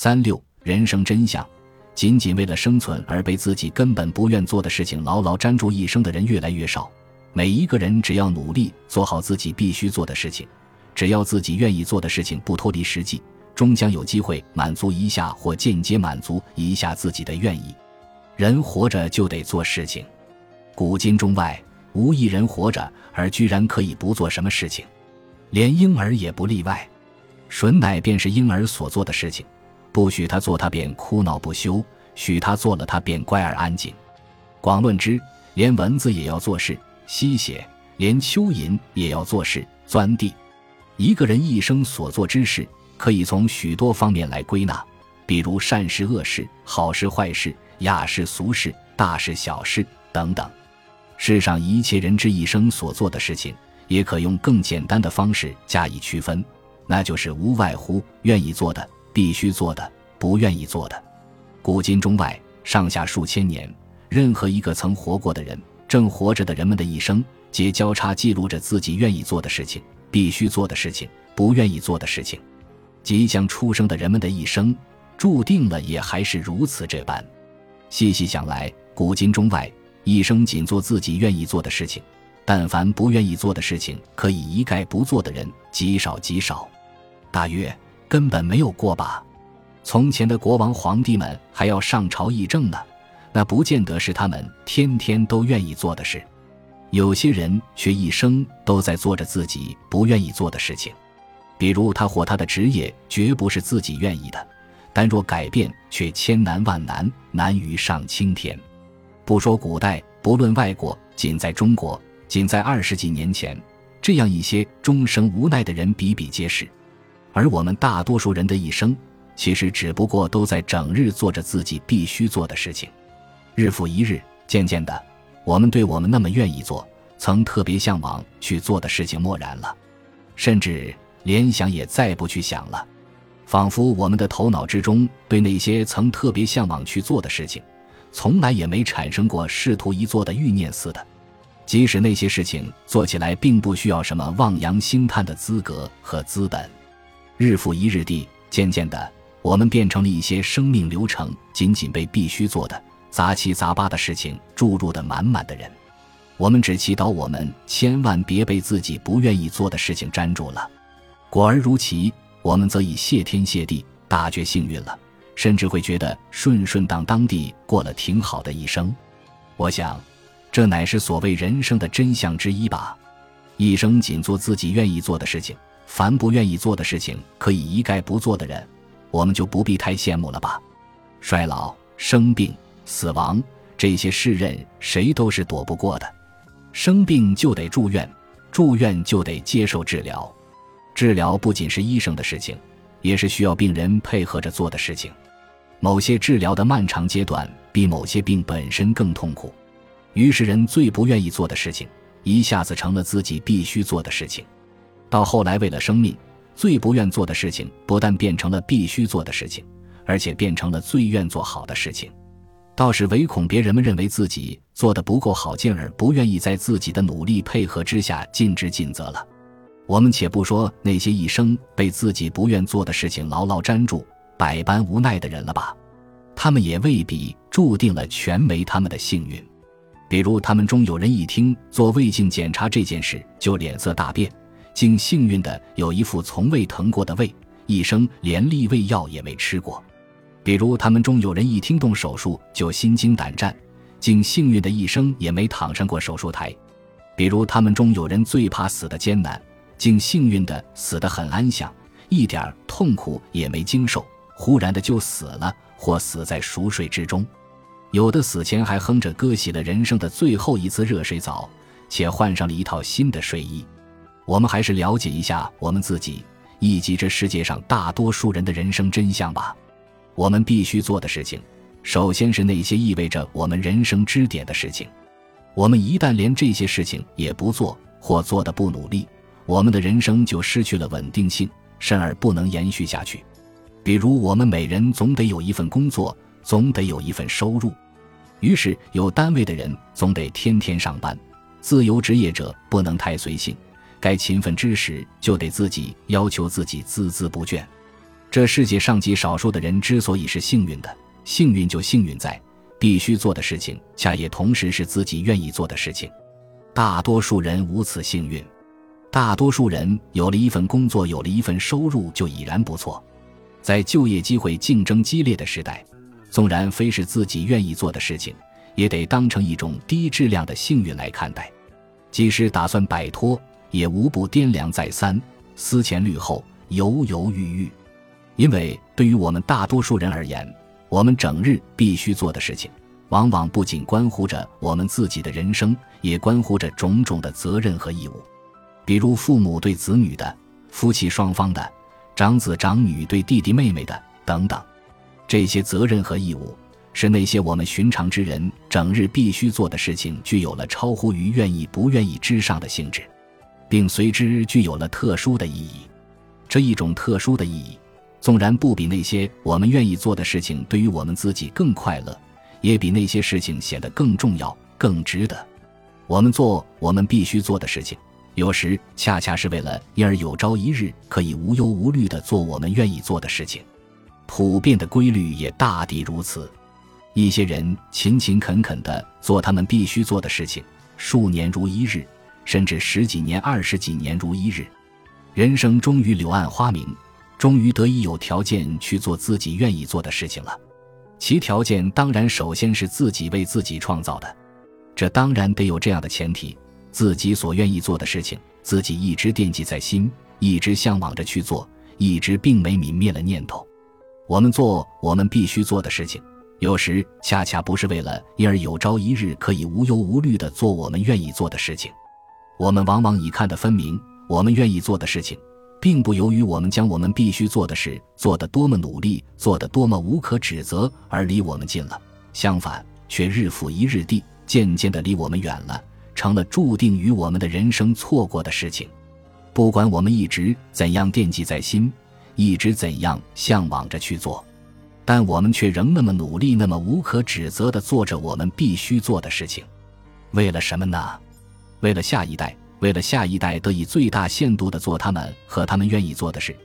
三六人生真相，仅仅为了生存而被自己根本不愿做的事情牢牢粘住一生的人越来越少。每一个人只要努力做好自己必须做的事情，只要自己愿意做的事情不脱离实际，终将有机会满足一下或间接满足一下自己的愿意。人活着就得做事情，古今中外无一人活着而居然可以不做什么事情，连婴儿也不例外。吮奶便是婴儿所做的事情，不许他做，他便哭闹不休；许他做了，他便乖而安静。广论之，连蚊子也要做事吸血，连蚯蚓也要做事钻地。一个人一生所做之事，可以从许多方面来归纳，比如善事恶事、好事坏事。雅事俗事、大事小事等等，世上一切人之一生所做的事情，也可用更简单的方式加以区分，那就是无外乎愿意做的、必须做的、不愿意做的。古今中外，上下数千年，任何一个曾活过的人、正活着的人们的一生，皆交叉记录着自己愿意做的事情、必须做的事情、不愿意做的事情。即将出生的人们的一生，注定了也还是如此这般。细细想来，古今中外，一生仅做自己愿意做的事情，但凡不愿意做的事情，可以一概不做的人，极少极少，大约根本没有过吧。从前的国王、皇帝们还要上朝议政呢，那不见得是他们天天都愿意做的事。有些人却一生都在做着自己不愿意做的事情，比如他或他的职业绝不是自己愿意的。但若改变，却千难万难，难于上青天。不说古代，不论外国，仅在中国，仅在二十几年前，这样一些终生无奈的人比比皆是。而我们大多数人的一生，其实只不过都在整日做着自己必须做的事情，日复一日，渐渐的，我们对我们那么愿意做、曾特别向往去做的事情漠然了，甚至连想也再不去想了。仿佛我们的头脑之中，对那些曾特别向往去做的事情，从来也没产生过试图一做的欲念似的。即使那些事情做起来并不需要什么望洋兴叹的资格和资本，日复一日地，渐渐的，我们变成了一些生命流程仅仅被必须做的杂七杂八的事情注入的满满的人。我们只祈祷我们千万别被自己不愿意做的事情粘住了。果而如其。我们则已谢天谢地，大觉幸运了，甚至会觉得顺顺当当地过了挺好的一生。我想，这乃是所谓人生的真相之一吧。一生仅做自己愿意做的事情，凡不愿意做的事情可以一概不做的人，我们就不必太羡慕了吧。衰老、生病、死亡这些世任谁都是躲不过的。生病就得住院，住院就得接受治疗。治疗不仅是医生的事情，也是需要病人配合着做的事情。某些治疗的漫长阶段比某些病本身更痛苦，于是人最不愿意做的事情，一下子成了自己必须做的事情。到后来，为了生命，最不愿做的事情不但变成了必须做的事情，而且变成了最愿做好的事情。倒是唯恐别人们认为自己做的不够好劲儿，不愿意在自己的努力配合之下尽职尽责了。我们且不说那些一生被自己不愿做的事情牢牢粘住、百般无奈的人了吧，他们也未必注定了全没他们的幸运。比如，他们中有人一听做胃镜检查这件事就脸色大变，竟幸运的有一副从未疼过的胃，一生连利胃药也没吃过；比如，他们中有人一听动手术就心惊胆战，竟幸运的一生也没躺上过手术台；比如，他们中有人最怕死的艰难。竟幸运的死得很安详，一点痛苦也没经受，忽然的就死了，或死在熟睡之中。有的死前还哼着歌，洗了人生的最后一次热水澡，且换上了一套新的睡衣。我们还是了解一下我们自己以及这世界上大多数人的人生真相吧。我们必须做的事情，首先是那些意味着我们人生支点的事情。我们一旦连这些事情也不做，或做的不努力，我们的人生就失去了稳定性，甚而不能延续下去。比如，我们每人总得有一份工作，总得有一份收入。于是，有单位的人总得天天上班；自由职业者不能太随性，该勤奋之时就得自己要求自己孜孜不倦。这世界上极少数的人之所以是幸运的，幸运就幸运在必须做的事情，恰也同时是自己愿意做的事情。大多数人无此幸运，大多数人有了一份工作，有了一份收入就已然不错。在就业机会竞争激烈的时代，纵然非是自己愿意做的事情，也得当成一种低质量的幸运来看待。即使打算摆脱，也无不掂量再三，思前虑后，犹犹豫豫。因为对于我们大多数人而言，我们整日必须做的事情，往往不仅关乎着我们自己的人生，也关乎着种种的责任和义务，比如父母对子女的、夫妻双方的、长子长女对弟弟妹妹的等等。这些责任和义务，是那些我们寻常之人整日必须做的事情，具有了超乎于愿意不愿意之上的性质，并随之具有了特殊的意义。这一种特殊的意义。纵然不比那些我们愿意做的事情对于我们自己更快乐，也比那些事情显得更重要、更值得。我们做我们必须做的事情，有时恰恰是为了因而有朝一日可以无忧无虑地做我们愿意做的事情。普遍的规律也大抵如此。一些人勤勤恳恳地做他们必须做的事情，数年如一日，甚至十几年、二十几年如一日，人生终于柳暗花明。终于得以有条件去做自己愿意做的事情了，其条件当然首先是自己为自己创造的，这当然得有这样的前提：自己所愿意做的事情，自己一直惦记在心，一直向往着去做，一直并没泯灭了念头。我们做我们必须做的事情，有时恰恰不是为了因而有朝一日可以无忧无虑地做我们愿意做的事情，我们往往已看得分明，我们愿意做的事情。并不由于我们将我们必须做的事做得多么努力，做得多么无可指责而离我们近了，相反，却日复一日地渐渐地离我们远了，成了注定与我们的人生错过的事情。不管我们一直怎样惦记在心，一直怎样向往着去做，但我们却仍那么努力，那么无可指责地做着我们必须做的事情。为了什么呢？为了下一代。为了下一代得以最大限度地做他们和他们愿意做的事，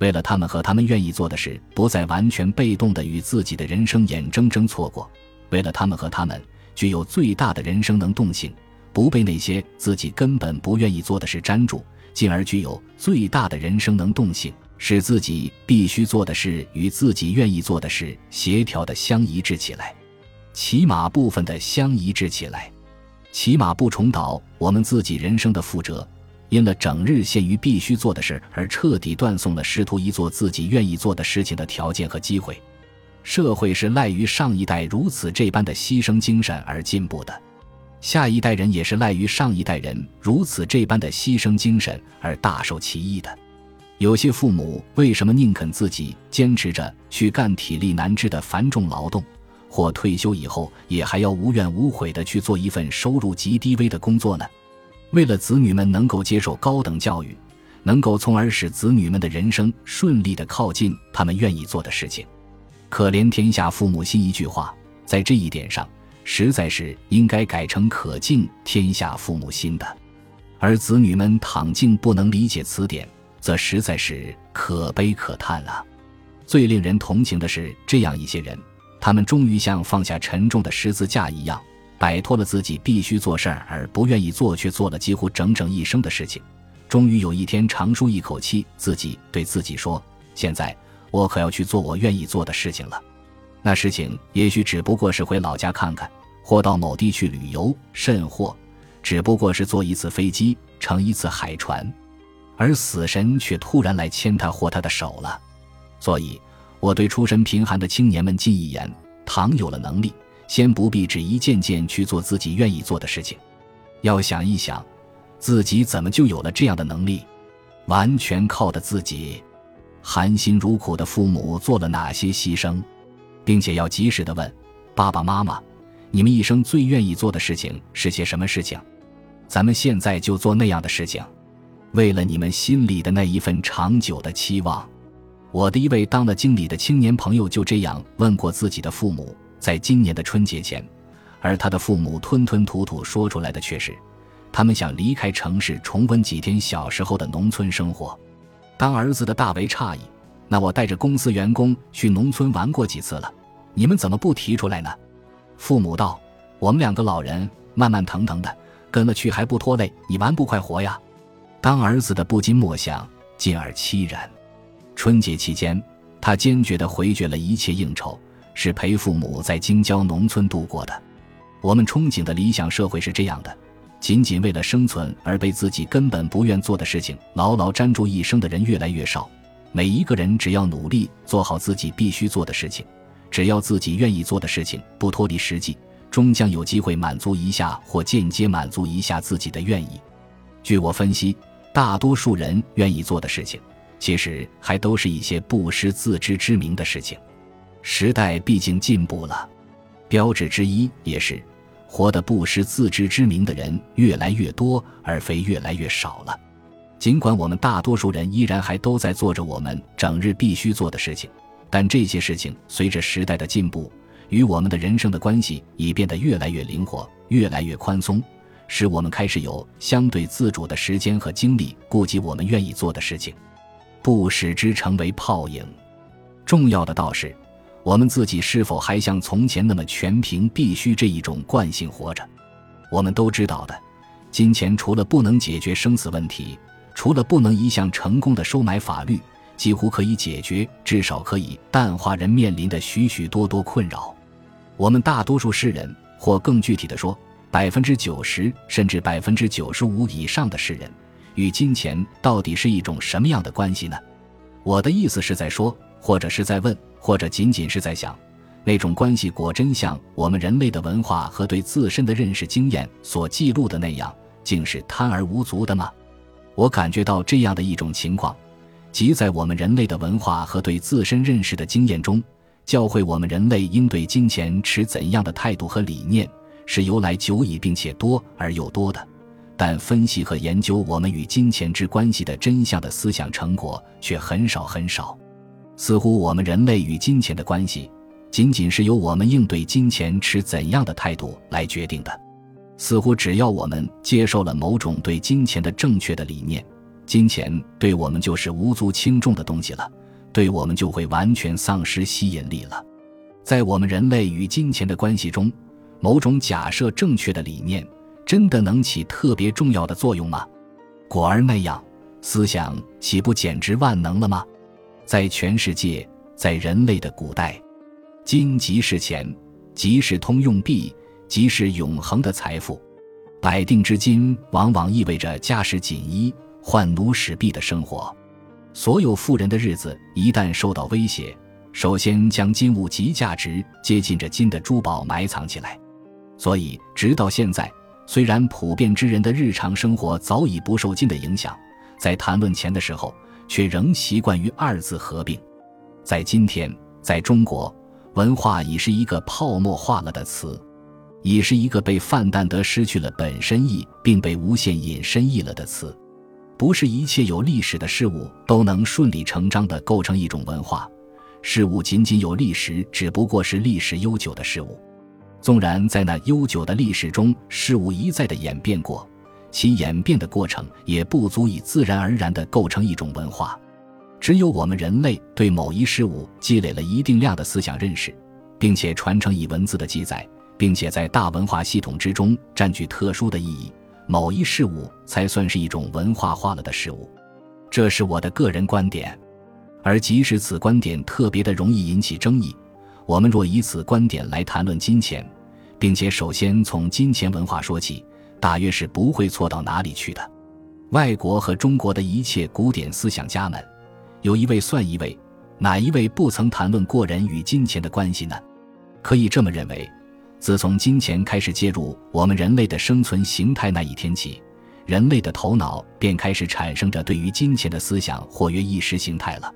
为了他们和他们愿意做的事不再完全被动地与自己的人生眼睁睁错过，为了他们和他们具有最大的人生能动性，不被那些自己根本不愿意做的事粘住，进而具有最大的人生能动性，使自己必须做的事与自己愿意做的事协调的相一致起来，起码部分的相一致起来。起码不重蹈我们自己人生的覆辙，因了整日陷于必须做的事而彻底断送了试图一做自己愿意做的事情的条件和机会。社会是赖于上一代如此这般的牺牲精神而进步的，下一代人也是赖于上一代人如此这般的牺牲精神而大受其益的。有些父母为什么宁肯自己坚持着去干体力难支的繁重劳动？或退休以后，也还要无怨无悔地去做一份收入极低微的工作呢？为了子女们能够接受高等教育，能够从而使子女们的人生顺利地靠近他们愿意做的事情。可怜天下父母心，一句话，在这一点上，实在是应该改成可敬天下父母心的。而子女们倘竟不能理解此点，则实在是可悲可叹啊！最令人同情的是，这样一些人。他们终于像放下沉重的十字架一样，摆脱了自己必须做事儿而不愿意做却做了几乎整整一生的事情。终于有一天长舒一口气，自己对自己说：“现在我可要去做我愿意做的事情了。”那事情也许只不过是回老家看看，或到某地去旅游，甚或只不过是坐一次飞机，乘一次海船，而死神却突然来牵他或他的手了。所以。我对出身贫寒的青年们进一言：倘有了能力，先不必只一件件去做自己愿意做的事情，要想一想，自己怎么就有了这样的能力，完全靠的自己。含辛茹苦的父母做了哪些牺牲，并且要及时的问爸爸妈妈：你们一生最愿意做的事情是些什么事情？咱们现在就做那样的事情，为了你们心里的那一份长久的期望。我的一位当了经理的青年朋友就这样问过自己的父母，在今年的春节前，而他的父母吞吞吐吐说出来的却是，他们想离开城市，重温几天小时候的农村生活。当儿子的大为诧异，那我带着公司员工去农村玩过几次了，你们怎么不提出来呢？父母道：“我们两个老人慢慢腾腾的跟了去还不拖累，你玩不快活呀。”当儿子的不禁默想，进而凄然。春节期间，他坚决地回绝了一切应酬，是陪父母在京郊农村度过的。我们憧憬的理想社会是这样的：仅仅为了生存而被自己根本不愿做的事情牢牢粘住一生的人越来越少。每一个人只要努力做好自己必须做的事情，只要自己愿意做的事情不脱离实际，终将有机会满足一下或间接满足一下自己的愿意。据我分析，大多数人愿意做的事情，其实还都是一些不失自知之明的事情。时代毕竟进步了，标志之一也是，活得不失自知之明的人越来越多，而非越来越少了。尽管我们大多数人依然还都在做着我们整日必须做的事情，但这些事情随着时代的进步，与我们的人生的关系已变得越来越灵活，越来越宽松，使我们开始有相对自主的时间和精力顾及我们愿意做的事情，不使之成为泡影。重要的倒是，我们自己是否还像从前那么全凭必须这一种惯性活着？我们都知道的，金钱除了不能解决生死问题。除了不能一项成功的收买法律，几乎可以解决，至少可以淡化人面临的许许多多困扰。我们大多数世人，或更具体的说，百分之九十甚至百分之九十五以上的世人，与金钱到底是一种什么样的关系呢？我的意思是在说，或者是在问，或者仅仅是在想，那种关系果真像我们人类的文化和对自身的认识经验所记录的那样，竟是贪而无足的吗？我感觉到这样的一种情况，即在我们人类的文化和对自身认识的经验中，教会我们人类应对金钱持怎样的态度和理念，是由来久矣并且多而又多的。但分析和研究我们与金钱之关系的真相的思想成果却很少很少。似乎我们人类与金钱的关系，仅仅是由我们应对金钱持怎样的态度来决定的。似乎只要我们接受了某种对金钱的正确的理念，金钱对我们就是无足轻重的东西了，对我们就会完全丧失吸引力了。在我们人类与金钱的关系中，某种假设正确的理念真的能起特别重要的作用吗？果儿那样，思想岂不简直万能了吗？在全世界，在人类的古代，金即是钱，即是通用币。即是永恒的财富，百定之金往往意味着家世锦衣、换奴使婢的生活。所有富人的日子一旦受到威胁，首先将金物及价值接近着金的珠宝埋藏起来。所以，直到现在，虽然普遍之人的日常生活早已不受金的影响，在谈论钱的时候，却仍习惯于二字合并。在今天，在中国，文化已是一个泡沫化了的词。已是一个被泛淡得失去了本身意，并被无限引申义了的词。不是一切有历史的事物都能顺理成章地构成一种文化。事物仅仅有历史，只不过是历史悠久的事物。纵然在那悠久的历史中，事物一再的演变过，其演变的过程也不足以自然而然地构成一种文化。只有我们人类对某一事物积累了一定量的思想认识，并且传承以文字的记载。并且在大文化系统之中占据特殊的意义，某一事物才算是一种文化化了的事物，这是我的个人观点。而即使此观点特别的容易引起争议，我们若以此观点来谈论金钱，并且首先从金钱文化说起，大约是不会错到哪里去的。外国和中国的一切古典思想家们，有一位算一位，哪一位不曾谈论过人与金钱的关系呢？可以这么认为。自从金钱开始介入我们人类的生存形态那一天起，人类的头脑便开始产生着对于金钱的思想或曰意识形态了。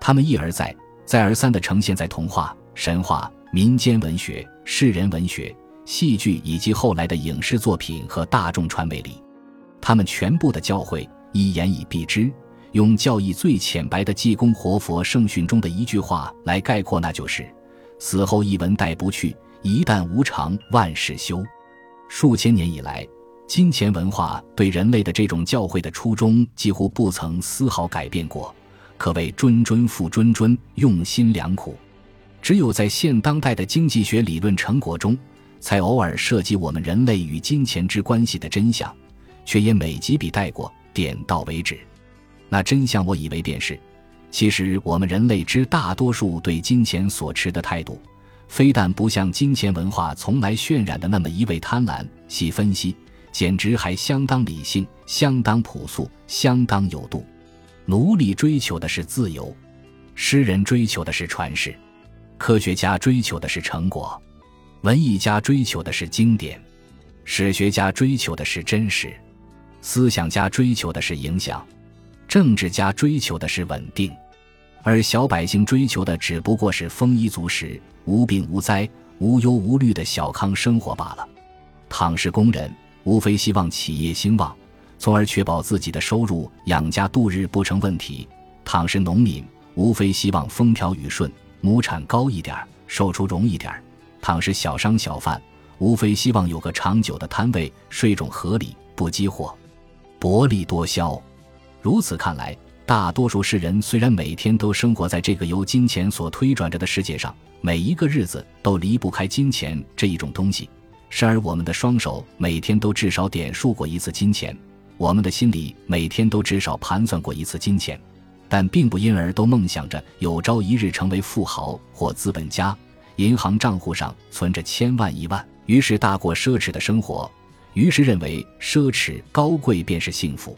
他们一而再、再而三地呈现在童话、神话、民间文学、世人文学、戏剧以及后来的影视作品和大众传媒里。他们全部的教诲，一言以蔽之，用教义最浅白的济公活佛圣训中的一句话来概括，那就是：“死后一文带不去。”一旦无常，万事休。数千年以来，金钱文化对人类的这种教诲的初衷几乎不曾丝毫改变过，可谓谆谆复谆谆，用心良苦。只有在现当代的经济学理论成果中，才偶尔涉及我们人类与金钱之关系的真相，却也每几笔带过，点到为止。那真相，我以为便是：其实我们人类之大多数对金钱所持的态度，非但不像金钱文化从来渲染的那么一味贪婪。细分析，简直还相当理性，相当朴素，相当有度。奴隶追求的是自由，诗人追求的是传世。科学家追求的是成果，文艺家追求的是经典，史学家追求的是真实，思想家追求的是影响，政治家追求的是稳定，而小百姓追求的只不过是丰衣足食、无病无灾、无忧无虑的小康生活罢了。倘是工人，无非希望企业兴旺，从而确保自己的收入养家度日不成问题；倘是农民，无非希望风调雨顺。亩产高一点，售出容易点儿。倘是小商小贩，无非希望有个长久的摊位，税种合理，不积货，薄利多销。如此看来，大多数世人虽然每天都生活在这个由金钱所推转着的世界上，每一个日子都离不开金钱这一种东西。时而我们的双手每天都至少点数过一次金钱，我们的心里每天都至少盘算过一次金钱。但并不因而都梦想着有朝一日成为富豪或资本家，银行账户上存着千万一万，于是大过奢侈的生活，于是认为奢侈高贵便是幸福。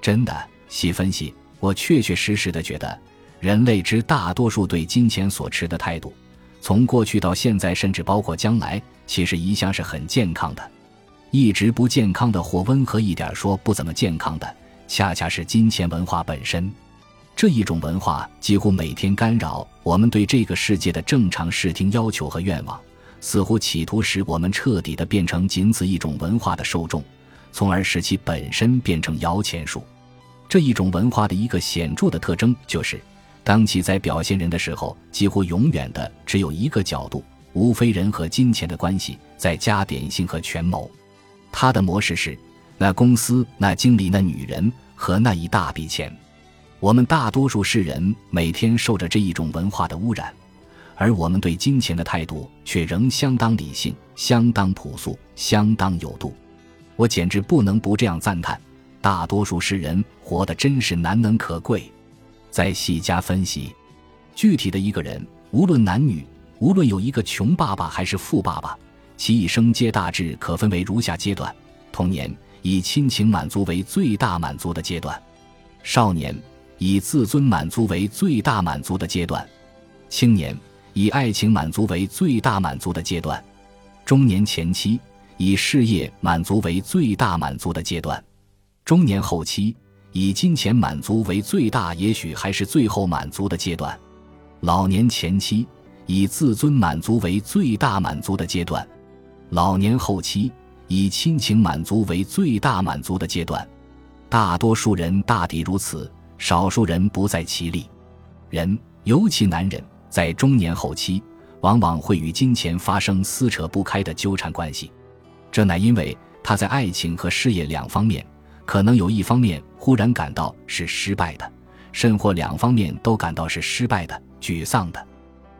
真的，细分析，我确确实实的觉得，人类之大多数对金钱所持的态度，从过去到现在，甚至包括将来，其实一向是很健康的。一直不健康的或温和一点说不怎么健康的，恰恰是金钱文化本身。这一种文化几乎每天干扰我们对这个世界的正常视听要求和愿望，似乎企图使我们彻底的变成仅此一种文化的受众，从而使其本身变成摇钱树。这一种文化的一个显著的特征就是，当其在表现人的时候，几乎永远的只有一个角度，无非人和金钱的关系，再加点性和权谋。他的模式是：那公司、那经理、那女人和那一大笔钱。我们大多数世人每天受着这一种文化的污染，而我们对金钱的态度却仍相当理性、相当朴素、相当有度。我简直不能不这样赞叹：大多数世人活得真是难能可贵。再细加分析，具体的一个人，无论男女，无论有一个穷爸爸还是富爸爸，其一生皆大致可分为如下阶段：童年以亲情满足为最大满足的阶段，少年。以自尊满足为最大满足的阶段，青年以爱情满足为最大满足的阶段，中年前期以事业满足为最大满足的阶段，中年后期以金钱满足为最大，也许还是最后满足的阶段，老年前期以自尊满足为最大满足的阶段，老年后期以亲情满足为最大满足的阶段，大多数人大抵如此。少数人不在其例，人尤其男人在中年后期，往往会与金钱发生撕扯不开的纠缠关系。这乃因为他在爱情和事业两方面，可能有一方面忽然感到是失败的，甚或两方面都感到是失败的、沮丧的。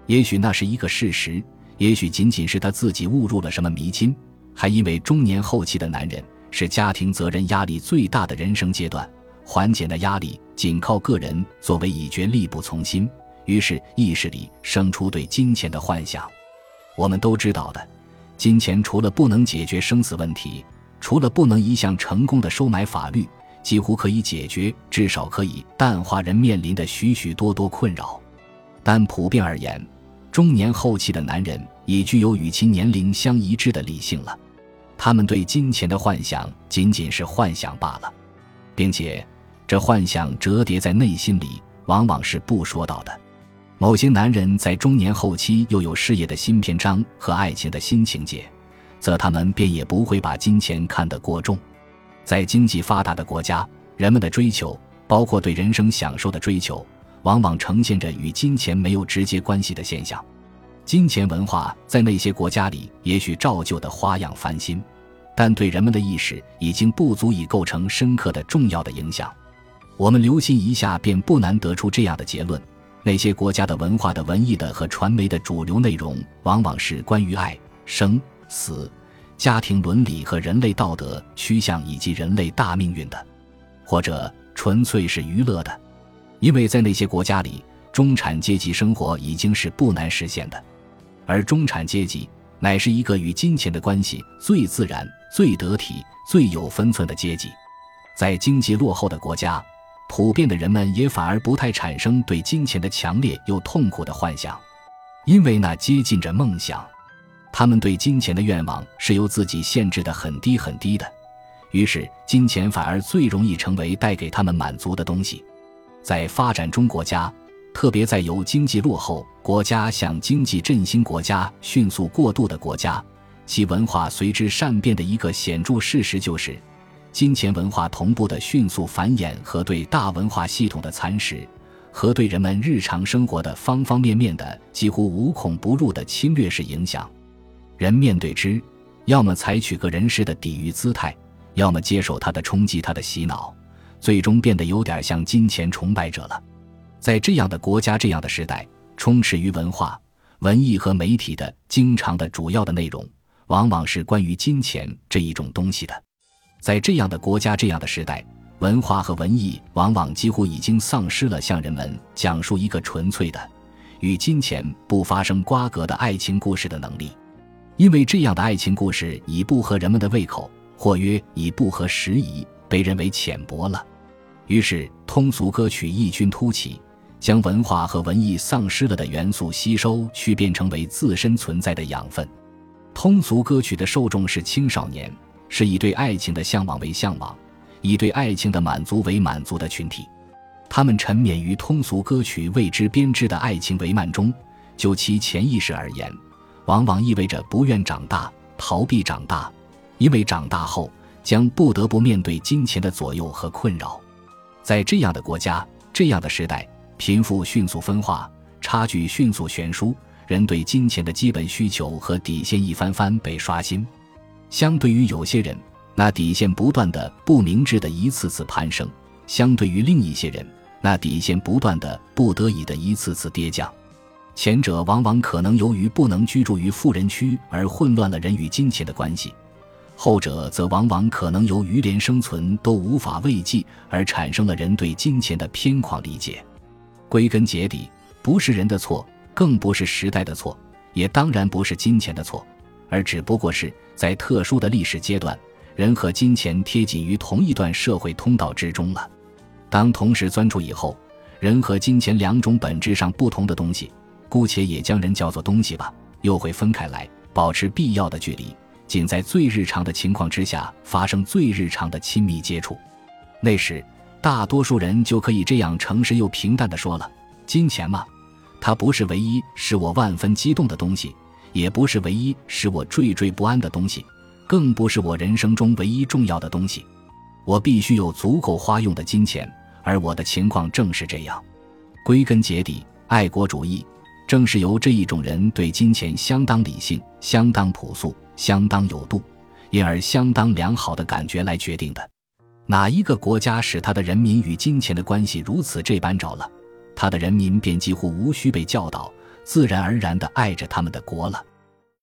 也许那是一个事实，也许仅仅是他自己误入了什么迷津。还因为中年后期的男人是家庭责任压力最大的人生阶段。缓解的压力仅靠个人作为已决力不从心，于是意识里生出对金钱的幻想。我们都知道的，金钱除了不能解决生死问题，除了不能一项成功的收买法律，几乎可以解决，至少可以淡化人面临的许许多多困扰。但普遍而言，中年后期的男人已具有与其年龄相一致的理性了，他们对金钱的幻想仅仅是幻想罢了，并且。这幻想折叠在内心里，往往是不说到的。某些男人在中年后期又有事业的新篇章和爱情的新情节，则他们便也不会把金钱看得过重。在经济发达的国家，人们的追求，包括对人生享受的追求，往往呈现着与金钱没有直接关系的现象。金钱文化在那些国家里也许照旧的花样翻新，但对人们的意识已经不足以构成深刻的重要的影响。我们留心一下，便不难得出这样的结论：那些国家的文化的、文艺的和传媒的主流内容，往往是关于爱、生、死、家庭伦理和人类道德趋向以及人类大命运的，或者纯粹是娱乐的。因为在那些国家里，中产阶级生活已经是不难实现的，而中产阶级乃是一个与金钱的关系最自然、最得体、最有分寸的阶级。在经济落后的国家。普遍的人们也反而不太产生对金钱的强烈又痛苦的幻想，因为那接近着梦想。他们对金钱的愿望是由自己限制的很低很低的，于是金钱反而最容易成为带给他们满足的东西。在发展中国家，特别在由经济落后国家向经济振兴国家迅速过渡的国家，其文化随之善变的一个显著事实就是。金钱文化同步的迅速繁衍和对大文化系统的蚕食，和对人们日常生活的方方面面的几乎无孔不入的侵略式影响，人面对之，要么采取个人式的抵御姿态，要么接受他的冲击、他的洗脑，最终变得有点像金钱崇拜者了。在这样的国家、这样的时代，充斥于文化、文艺和媒体的经常的主要的内容，往往是关于金钱这一种东西的。在这样的国家、这样的时代，文化和文艺往往几乎已经丧失了向人们讲述一个纯粹的、与金钱不发生瓜葛的爱情故事的能力，因为这样的爱情故事已不合人们的胃口，或曰已不合时宜，被认为浅薄了。于是，通俗歌曲异军突起，将文化和文艺丧失了的元素吸收去，变成为自身存在的养分。通俗歌曲的受众是青少年。是以对爱情的向往为向往，以对爱情的满足为满足的群体，他们沉湎于通俗歌曲为之编织的爱情帷幔中。就其潜意识而言，往往意味着不愿长大、逃避长大，因为长大后将不得不面对金钱的左右和困扰。在这样的国家、这样的时代，贫富迅速分化，差距迅速悬殊，人对金钱的基本需求和底线一番番被刷新。相对于有些人，那底线不断的不明智的一次次攀升；相对于另一些人，那底线不断的不得已的一次次跌降。前者往往可能由于不能居住于富人区而混乱了人与金钱的关系；后者则往往可能由于连生存都无法慰藉而产生了人对金钱的偏狂理解。归根结底，不是人的错，更不是时代的错，也当然不是金钱的错。而只不过是在特殊的历史阶段，人和金钱贴紧于同一段社会通道之中了。当同时钻出以后，人和金钱两种本质上不同的东西，姑且也将人叫做东西吧，又会分开来，保持必要的距离，仅在最日常的情况之下发生最日常的亲密接触。那时，大多数人就可以这样诚实又平淡地说了：金钱嘛，它不是唯一使我万分激动的东西。也不是唯一使我惴惴不安的东西，更不是我人生中唯一重要的东西。我必须有足够花用的金钱，而我的情况正是这样。归根结底，爱国主义正是由这一种人对金钱相当理性、相当朴素、相当有度，因而相当良好的感觉来决定的。哪一个国家使他的人民与金钱的关系如此这般着了，他的人民便几乎无需被教导。自然而然地爱着他们的国了。